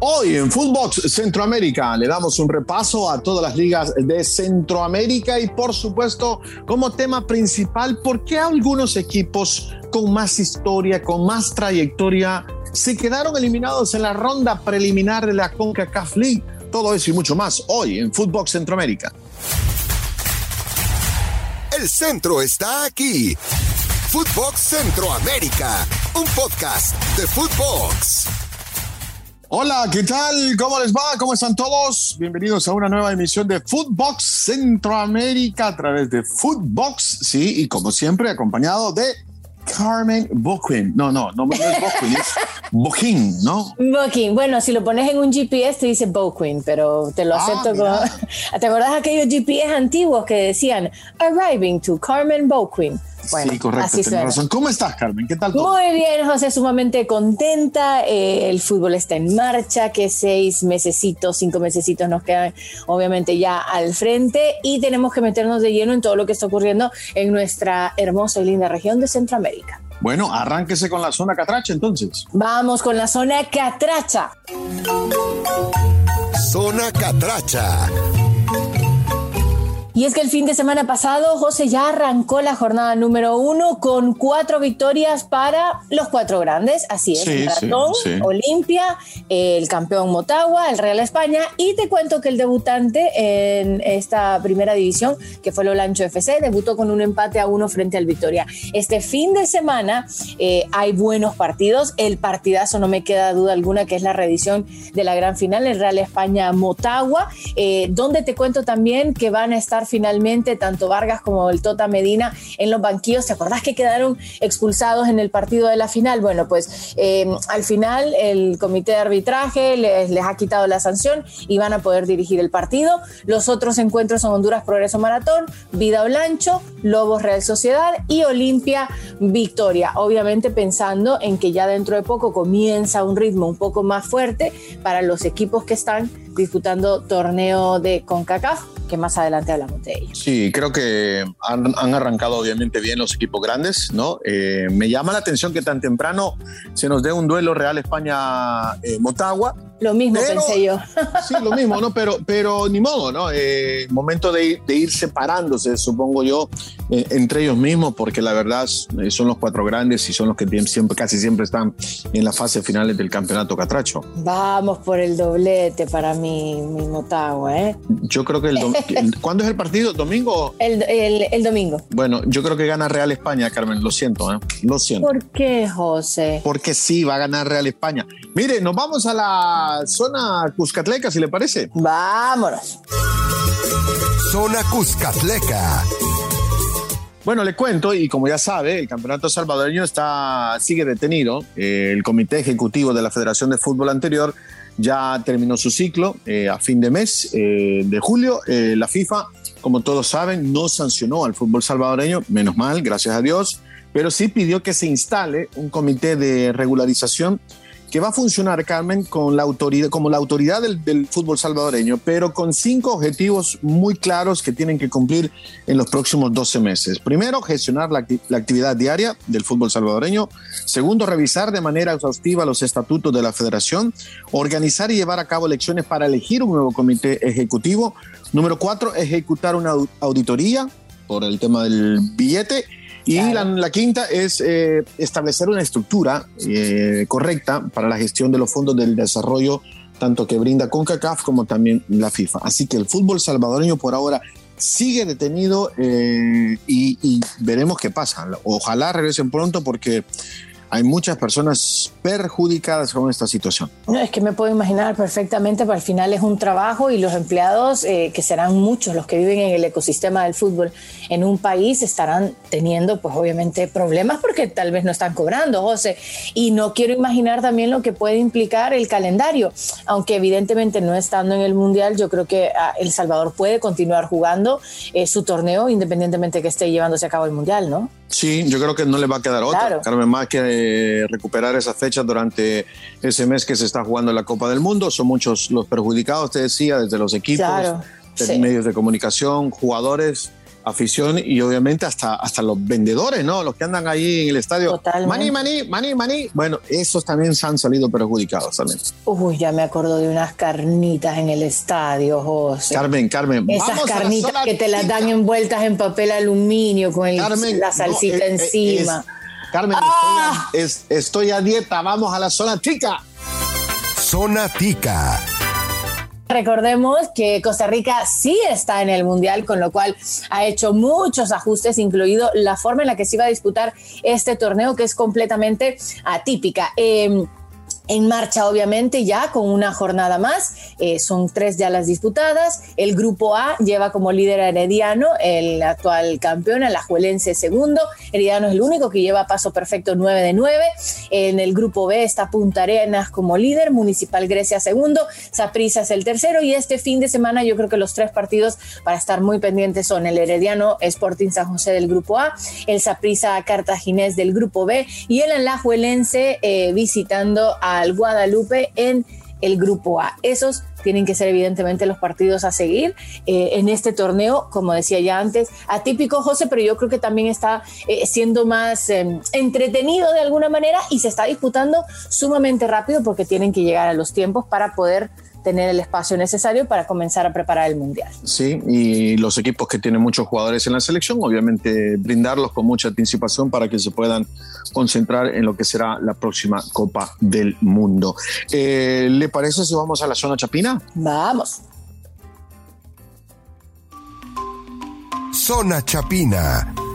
Hoy en Footbox Centroamérica le damos un repaso a todas las ligas de Centroamérica y por supuesto como tema principal por qué algunos equipos con más historia, con más trayectoria se quedaron eliminados en la ronda preliminar de la CONCACAF League. Todo eso y mucho más hoy en Footbox Centroamérica. El centro está aquí. Footbox Centroamérica, un podcast de Footbox. Hola, ¿qué tal? ¿Cómo les va? ¿Cómo están todos? Bienvenidos a una nueva emisión de Footbox Centroamérica a través de Footbox, sí, y como siempre acompañado de Carmen Boquin. No, no, no, no es Boquin, es Boquin, ¿no? Boquin. Bueno, si lo pones en un GPS te dice Boquin, pero te lo Ah, acepto con... ¿Te acordás aquellos GPS antiguos que decían Arriving to Carmen Boquin? Bueno, sí, correcto, así razón. ¿Cómo estás, Carmen? ¿Qué tal todo? Muy bien, José, sumamente contenta. Eh, el fútbol está en marcha, que seis mesecitos, cinco mesecitos nos quedan obviamente ya al frente y tenemos que meternos de lleno en todo lo que está ocurriendo en nuestra hermosa y linda región de Centroamérica. Bueno, arránquese con la zona catracha entonces. Vamos con la zona catracha. Zona Catracha. Y es que el fin de semana pasado, José ya arrancó la jornada número uno con cuatro victorias para los cuatro grandes. Así es, Sí, sí. Olimpia, el campeón Motagua, el Real España. Y te cuento que el debutante en esta primera división, que fue el Olancho FC, debutó con un empate a uno frente al Victoria. Este fin de semana eh, hay buenos partidos. El partidazo, no me queda duda alguna, que es la reedición de la gran final, el Real España Motagua, eh, donde te cuento también que van a estar finalmente tanto Vargas como el Tota Medina en los banquillos. ¿Te acordás que quedaron expulsados en el partido de la final? Bueno, pues eh, al final el comité de arbitraje les, les ha quitado la sanción y van a poder dirigir el partido. Los otros encuentros son Honduras Progreso Maratón, Vida Olancho, Lobos Real Sociedad y Olimpia Victoria. Obviamente pensando en que ya dentro de poco comienza un ritmo un poco más fuerte para los equipos que están disputando torneo de CONCACAF, que más adelante hablamos de ello. Sí, creo que han, han arrancado obviamente bien los equipos grandes, ¿no? Eh, me llama la atención que tan temprano se nos dé un duelo Real España-Motagua. Lo mismo Pero- pensé yo. Sí, lo mismo, ¿no? Pero, pero ni modo, ¿no? Eh, momento de de ir separándose, supongo yo, eh, entre ellos mismos, porque la verdad eh, son los cuatro grandes y son los que siempre, casi siempre están en las fases finales del campeonato catracho. Vamos por el doblete para mi, mi Motagua, ¿eh? Yo creo que el... ¿Cuándo es el partido? ¿Domingo? El, el- el domingo. Bueno, yo creo que gana Real España, Carmen, lo siento, ¿eh? Lo siento. ¿Por qué, José? Porque sí, va a ganar Real España. Mire, nos vamos a la zona Cuscatleca, si le parece. Vámonos. Zona Cuscatleca. Bueno, le cuento, y como ya sabe, el campeonato salvadoreño está, sigue detenido. El comité ejecutivo de la Federación de Fútbol anterior ya terminó su ciclo eh, a fin de mes eh, de julio. Eh, la FIFA, como todos saben, no sancionó al fútbol salvadoreño, menos mal, gracias a Dios, pero sí pidió que se instale un comité de regularización que va a funcionar, Carmen, con la autoridad, como la autoridad del, fútbol salvadoreño, pero con cinco objetivos muy claros que tienen que cumplir en los próximos 12 meses. Primero, gestionar la, acti- la actividad diaria del fútbol salvadoreño. Segundo, revisar de manera exhaustiva los estatutos de la federación. Organizar y llevar a cabo elecciones para elegir un nuevo comité ejecutivo. Número cuatro, ejecutar una au- auditoría por el tema del billete. Y la, la quinta es eh, establecer una estructura eh, correcta para la gestión de los fondos del desarrollo, tanto que brinda CONCACAF como también la FIFA. Así que el fútbol salvadoreño por ahora sigue detenido eh, y, y veremos qué pasa. Ojalá regresen pronto porque hay muchas personas perjudicadas con esta situación. No, es que me puedo imaginar perfectamente, pero al final es un trabajo y los empleados, eh, que serán muchos los que viven en el ecosistema del fútbol en un país, estarán teniendo pues obviamente problemas porque tal vez no están cobrando, José. Y no quiero imaginar también lo que puede implicar el calendario, aunque evidentemente no estando en el Mundial, yo creo que ah, El Salvador puede continuar jugando eh, su torneo independientemente que esté llevándose a cabo el Mundial, ¿no? Sí, yo creo que no le va a quedar otra, Claro. Carmen, más que eh, recuperar esa fecha durante ese mes que se está jugando la Copa del Mundo. Son muchos los perjudicados, te decía, desde los equipos, Claro, de sí. medios de comunicación, jugadores afición y obviamente hasta, hasta los vendedores, ¿no? Los que andan ahí en el estadio. Totalmente. Maní, maní, maní, maní. Bueno, esos también se han salido perjudicados también. Uy, ya me acuerdo de unas carnitas en el estadio, José. Carmen, Carmen. Esas vamos carnitas que te las dan envueltas en papel aluminio con el- Carmen, la salsita eh, eh, encima. es- Carmen, Ah. estoy, a, es- estoy a dieta. Vamos a la zona tica. Zona Tica. Recordemos que Costa Rica sí está en el Mundial, con lo cual ha hecho muchos ajustes, incluido la forma en la que se iba a disputar este torneo, que es completamente atípica. Eh, en marcha, obviamente, ya con una jornada más. Eh, son tres ya las disputadas. El grupo A lleva como líder a Herediano, el actual campeón, el Ajuelense segundo. Herediano es el único que lleva paso perfecto 9 de 9. En el grupo B está Punta Arenas como líder, Municipal Grecia segundo, Saprissa es el tercero. Y este fin de semana, yo creo que los tres partidos para estar muy pendientes son el Herediano Sporting San José del grupo A, el Saprissa Cartaginés del grupo B y el Alajuelense eh, visitando al Guadalupe en el grupo A. Esos tienen que ser evidentemente los partidos a seguir eh, en este torneo, como decía ya antes, atípico José, pero yo creo que también está eh, siendo más eh, entretenido de alguna manera y se está disputando sumamente rápido porque tienen que llegar a los tiempos para poder tener el espacio necesario para comenzar a preparar el mundial. Sí, y los equipos que tienen muchos jugadores en la selección, obviamente brindarlos con mucha anticipación para que se puedan concentrar en lo que será la próxima Copa del Mundo. Eh, ¿Le parece si vamos a la zona chapina? Vamos. Zona Chapina.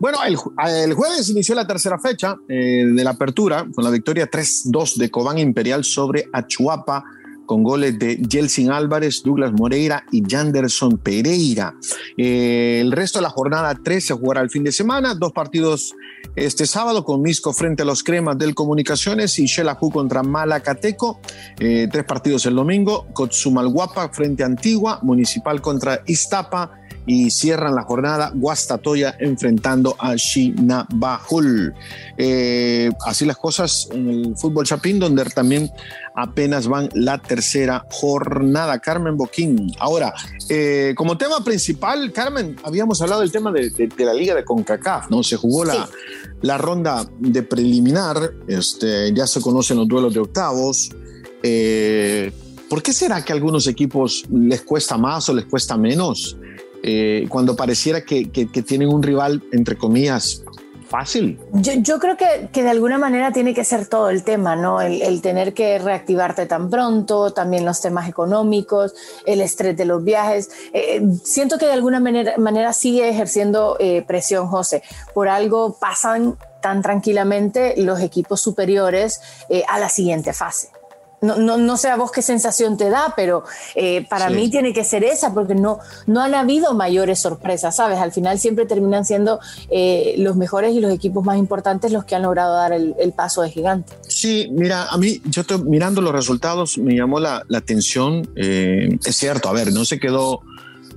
Bueno, el, ju- el jueves inició la tercera fecha eh, de la apertura con la victoria 3-2 de Cobán Imperial sobre Achuapa con goles de Jelsin Álvarez, Douglas Moreira y Janderson Pereira. Eh, el resto de la jornada 3 se jugará el fin de semana, dos partidos este sábado con Misco frente a los Cremas del Comunicaciones y Xelajú contra Malacateco, eh, tres partidos el domingo, Cotzumalguapa frente a Antigua, Municipal contra Iztapa, y cierran la jornada Guastatoya enfrentando a Shinabajul. Eh, así las cosas en el fútbol chapín, donde también apenas van la tercera jornada. Carmen Boquín. Ahora, eh, como tema principal, Carmen, habíamos hablado del tema de, de- de la liga de CONCACAF, ¿no? Se jugó la, Sí. la ronda de preliminar, este, ya se conocen los duelos de octavos. Eh, ¿Por qué será que a algunos equipos les cuesta más o les cuesta menos? Eh, cuando pareciera que, que- que tienen un rival, entre comillas, fácil. Yo, yo creo que, que de alguna manera tiene que ser todo el tema, ¿no? El, el tener que reactivarte tan pronto, también los temas económicos, el estrés de los viajes. Eh, siento que de alguna manera, manera sigue ejerciendo eh, presión, José. Por algo pasan tan tranquilamente los equipos superiores eh, a la siguiente fase. No, no, no sé a vos qué sensación te da, pero eh, para Sí. mí tiene que ser esa, porque no, no han habido mayores sorpresas, ¿sabes? Al final siempre terminan siendo eh, los mejores y los equipos más importantes los que han logrado dar el, el paso de gigante. Sí, mira, a mí, yo estoy mirando los resultados, me llamó la, la atención. eh, es cierto, a ver, no se quedó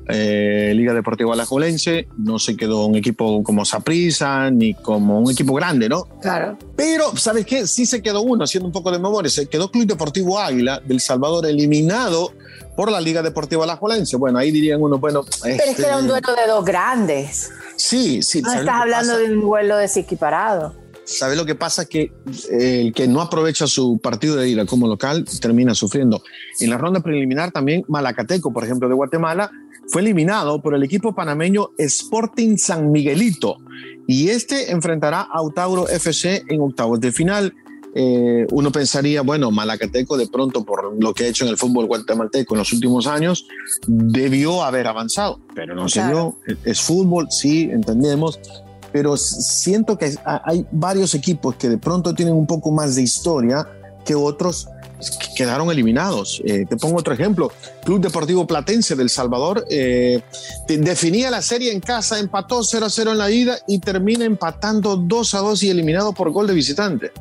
eh, Liga Deportiva Alajuelense, no se quedó un equipo como Saprissa, ni como un equipo grande, ¿no? Claro. Pero, ¿sabes qué? Sí se quedó uno, haciendo un poco de memoria. Se quedó Club Deportivo Águila del Salvador eliminado por la Liga Deportiva Alajuelense. Bueno, ahí dirían uno, bueno. Pero es que era un duelo de dos grandes. Sí, sí. No ¿sabes lo estás hablando pasa? de un duelo desequiparado. ¿Sabes lo que pasa? Que eh, el que no aprovecha su partido de ida como local termina sufriendo. En la ronda preliminar también Malacateco, por ejemplo, de Guatemala, fue eliminado por el equipo panameño Sporting San Miguelito y este enfrentará a Autauro FC en octavos de final. Eh, uno pensaría, bueno, Malacateco de pronto por lo que ha hecho en el fútbol guatemalteco en los últimos años debió haber avanzado, pero no se Claro. dio. Es fútbol, sí, entendemos, pero siento que hay varios equipos que de pronto tienen un poco más de historia que otros quedaron eliminados. Eh, te pongo otro ejemplo. Club Deportivo Platense del Salvador eh, definía la serie en casa, empató 0 a 0 en la ida y termina empatando 2 a 2 y eliminado por gol de visitante.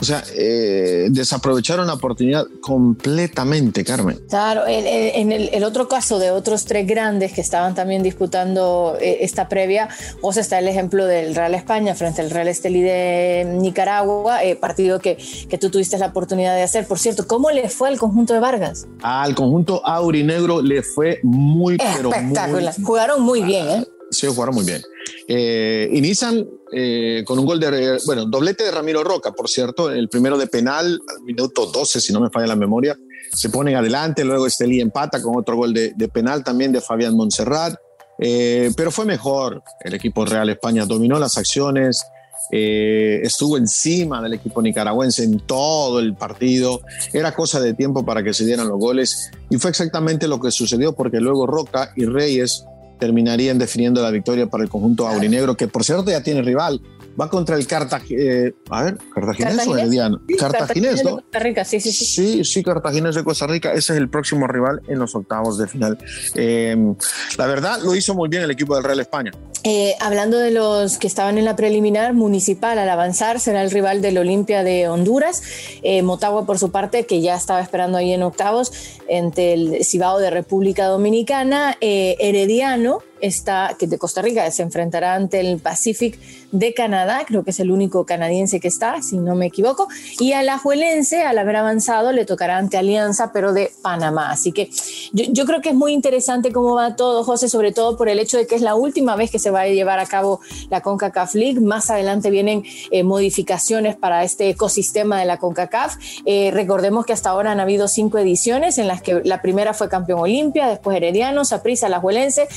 O sea, eh, desaprovecharon la oportunidad completamente, Carmen. Claro, en el, otro caso de otros tres grandes que estaban también disputando eh, esta previa, vos está el ejemplo del Real España frente al Real Estelí de Nicaragua, eh, partido que, que tú tuviste la oportunidad de hacer. Por cierto, ¿cómo le fue al conjunto de Vargas? Al conjunto aurinegro le fue muy, pero Espectacular. Jugaron muy bien, ¿eh? Sí, jugaron muy bien. Eh, inician eh, con un gol de, bueno, doblete de Ramiro Roca, por cierto, el primero de penal, al minuto 12, si no me falla la memoria, se ponen adelante, luego Estelí empata con otro gol de, penal también de Fabián Montserrat, eh, pero fue mejor, el equipo Real España dominó las acciones, estuvo encima del equipo nicaragüense en todo el partido. Era cosa de tiempo para que se dieran los goles y fue exactamente lo que sucedió porque luego Roca y Reyes terminarían definiendo la victoria para el conjunto aurinegro, que por cierto ya tiene rival va contra el Cartaginés, eh, a ver, ¿Cartaginés, o Herediano? Cartaginés, ¿no? De Costa Rica, sí, sí, sí. Sí, sí, Cartaginés de Costa Rica, ese es el próximo rival en los octavos de final. Em, la verdad, lo hizo muy bien el equipo del Real España. Eh, hablando de los que estaban en la preliminar, Municipal al avanzar será el rival del Olimpia de Honduras. Eh, Motagua, por su parte, que ya estaba esperando ahí en octavos, entre el Cibao de República Dominicana, Herediano está, que de Costa Rica se enfrentará ante el Pacific de Canadá, creo que es el único canadiense que está, si no me equivoco, y a la Juelense, al haber avanzado, le tocará ante Alianza, pero de Panamá. Así que yo, creo que es muy interesante cómo va todo, José, sobre todo por el hecho de que es la última vez que se va a llevar a cabo la CONCACAF League. Más adelante vienen eh, modificaciones para este ecosistema de la CONCACAF. Eh, recordemos que hasta ahora han habido cinco ediciones en las que la primera fue campeón Olimpia, después Herediano, Saprissa, la Juelense,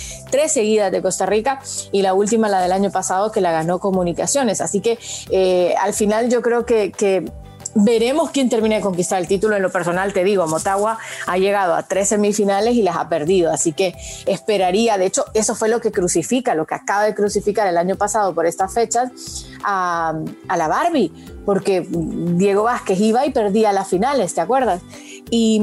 seguidas de Costa Rica y la última, la del año pasado, que la ganó comunicaciones. Así que eh, al final yo creo que, veremos quién termina de conquistar el título. En lo personal, te digo, Motagua ha llegado a tres semifinales y las ha perdido. Así que esperaría, de hecho, eso fue lo que crucifica, lo que acaba de crucificar el año pasado por estas fechas a, a la Barbie, porque Diego Vázquez iba y perdía las finales, ¿te acuerdas? Y,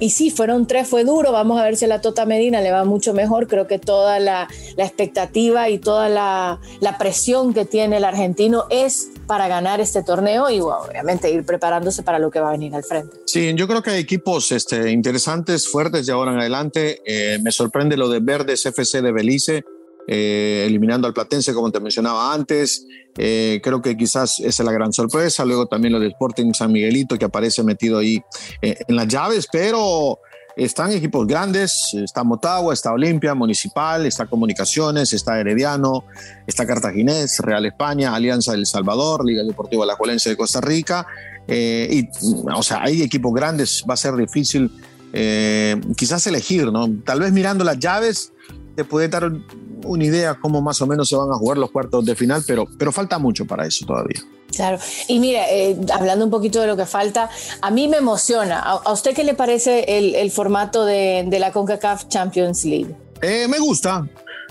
y, sí, fueron tres, fue duro. Vamos a ver si a la Tota Medina le va mucho mejor. Creo que toda la, expectativa y toda la, presión que tiene el argentino es para ganar este torneo y obviamente ir preparándose para lo que va a venir al frente. Sí, yo creo que hay equipos este, interesantes, fuertes de ahora en adelante. Eh, me sorprende lo de Verdes FC de Belice eh, eliminando al Platense, como te mencionaba antes. Eh, creo que quizás esa es la gran sorpresa. Luego también lo del Sporting San Miguelito, que aparece metido ahí eh, en las llaves, pero están equipos grandes, está Motagua, está Olimpia, Municipal, está Comunicaciones, está Herediano, está Cartaginés, Real España, Alianza del Salvador, Liga Deportiva La Alajuelense de Costa Rica, y, o sea, hay equipos grandes, va a ser difícil quizás elegir, ¿no? Tal vez mirando las llaves te puede dar una idea cómo más o menos se van a jugar los cuartos de final, pero, pero falta mucho para eso todavía. Claro, y mira, eh, hablando un poquito de lo que falta, a mí me emociona. ¿A, usted qué le parece el, formato de, de, la CONCACAF Champions League? Eh, me gusta,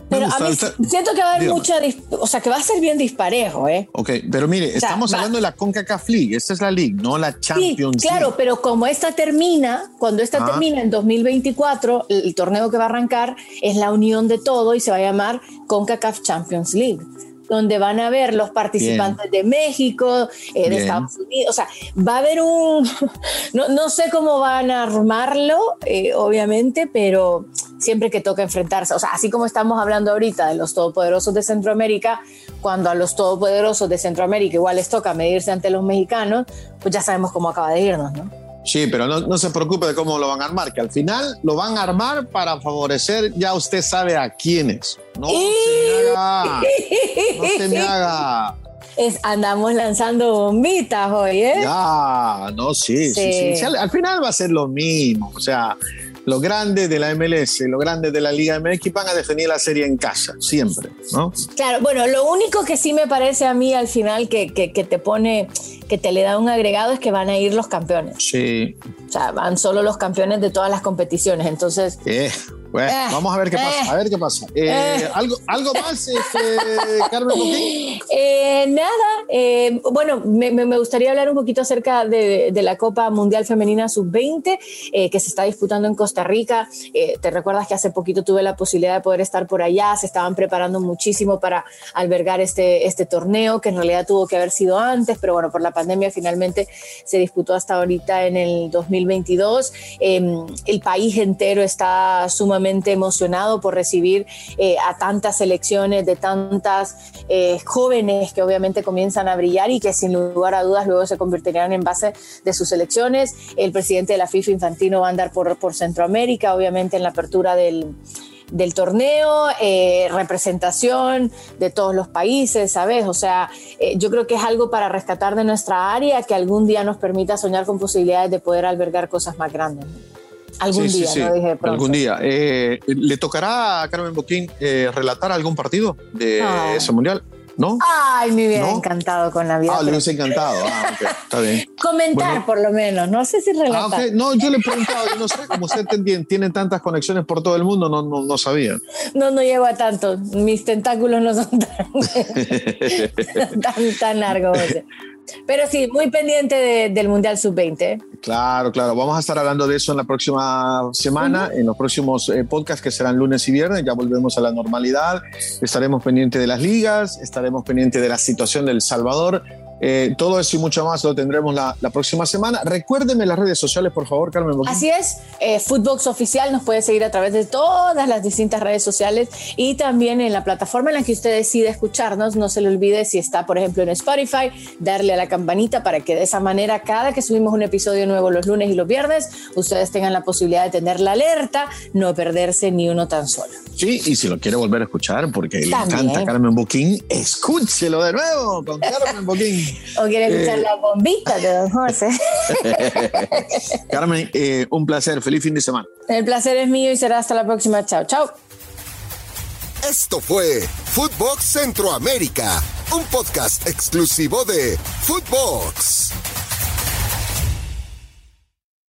pero a mí siento que va a haber mucha, o sea, que va a ser bien disparejo, ¿eh? Ok, pero mire, estamos hablando de la CONCACAF League, esta es la League, no la Champions sí, claro, pero como esta termina, cuando esta termina en 2024, el, torneo que va a arrancar es la unión de todo y se va a llamar CONCACAF Champions League donde van a ver los participantes de México, eh, de Estados Unidos, o sea, va a haber un, no, no sé cómo van a armarlo, eh, obviamente, pero siempre que toca enfrentarse. O sea, así como estamos hablando ahorita de los todopoderosos de Centroamérica, cuando a los todopoderosos de Centroamérica igual les toca medirse ante los mexicanos, pues ya sabemos cómo acaba de irnos, ¿no? Sí, pero no, se preocupe de cómo lo van a armar, que al final lo van a armar para favorecer, ya usted sabe a quiénes. No se me haga. No se me haga. Es, andamos lanzando bombitas hoy, ¿eh? Ya, no, sí, sí, sí. al, final va a ser lo mismo. O sea, los grandes de la MLS, los grandes de la Liga MX van a definir la serie en casa, siempre, ¿no? Claro, bueno, lo único que sí me parece a mí al final que, que, te pone, que te le da un agregado es que van a ir los campeones. Sí. O sea, van solo los campeones de todas las competiciones, entonces... Eh, Bueno, Eh, vamos a ver qué pasa, eh, a ver qué pasa. Eh. ¿algo, ¿Algo más, este, Carmen? Eh, nada, eh, bueno, me, me- gustaría hablar un poquito acerca de, de la Copa Mundial Femenina Sub-20 eh, que se está disputando en Costa Rica. Te recuerdas que hace poquito tuve la posibilidad de poder estar por allá, se estaban preparando muchísimo para albergar este, este torneo, que en realidad tuvo que haber sido antes, pero bueno, por la pandemia finalmente se disputó hasta ahorita en el 2022. Eh, el país entero está sumamente emocionado por recibir eh, a tantas selecciones de tantas eh, jóvenes que obviamente comienzan a brillar y que sin lugar a dudas luego se convertirán en base de sus selecciones. El presidente de la FIFA Infantino va a andar por Centroamérica, obviamente en la apertura del, del torneo, eh, representación de todos los países, ¿sabes? O sea, eh, yo creo que es algo para rescatar de nuestra área que algún día nos permita soñar con posibilidades de poder albergar cosas más grandes. Algún Sí, día, sí, no dije pronto. Algún día. Eh, ¿Le tocará a Carmen Boquín eh, relatar algún partido de Ah. ese mundial? ¿No? Ay, me hubiera ¿No? encantado con la vida. Ah, le hubiese encantado. Ah, está bien. Comentar Bueno. por lo menos, no sé si Ah, relatar. No, yo le he preguntado, yo no sé, como usted tiene, tiene tantas conexiones por todo el mundo, no, no, no sabía. No, no llego a tanto. Mis tentáculos no son tan, tan, tan largos. Pero sí, muy pendiente de- del Mundial Sub-20. Claro, claro. Vamos a estar hablando de eso en la próxima semana, en los próximos eh, podcasts que serán lunes y viernes. Ya volvemos a la normalidad. Estaremos pendientes de las ligas, estaremos pendientes de la situación del Salvador. Eh, todo eso y mucho más lo tendremos la, la próxima semana. Recuérdeme las redes sociales, por favor, Carmen. Boquín. Así es, eh, Footbox Oficial nos puede seguir a través de todas las distintas redes sociales y también en la plataforma en la que usted decide escucharnos. No se le olvide si está, por ejemplo, en Spotify, darle a la campanita para que de esa manera, cada que subimos un episodio nuevo los lunes y los viernes, ustedes tengan la posibilidad de tener la alerta, no perderse ni uno tan solo. Sí, y si lo quiere volver a escuchar porque le encanta Carmen Boquín, escúchelo de nuevo con Carmen Boquín. O quiere escuchar Eh. la bombita de Don José. Carmen, eh, un placer. Feliz fin de semana. El placer es mío y será hasta la próxima. Chao, chao. Esto fue Footbox Centroamérica, un podcast exclusivo de Footbox.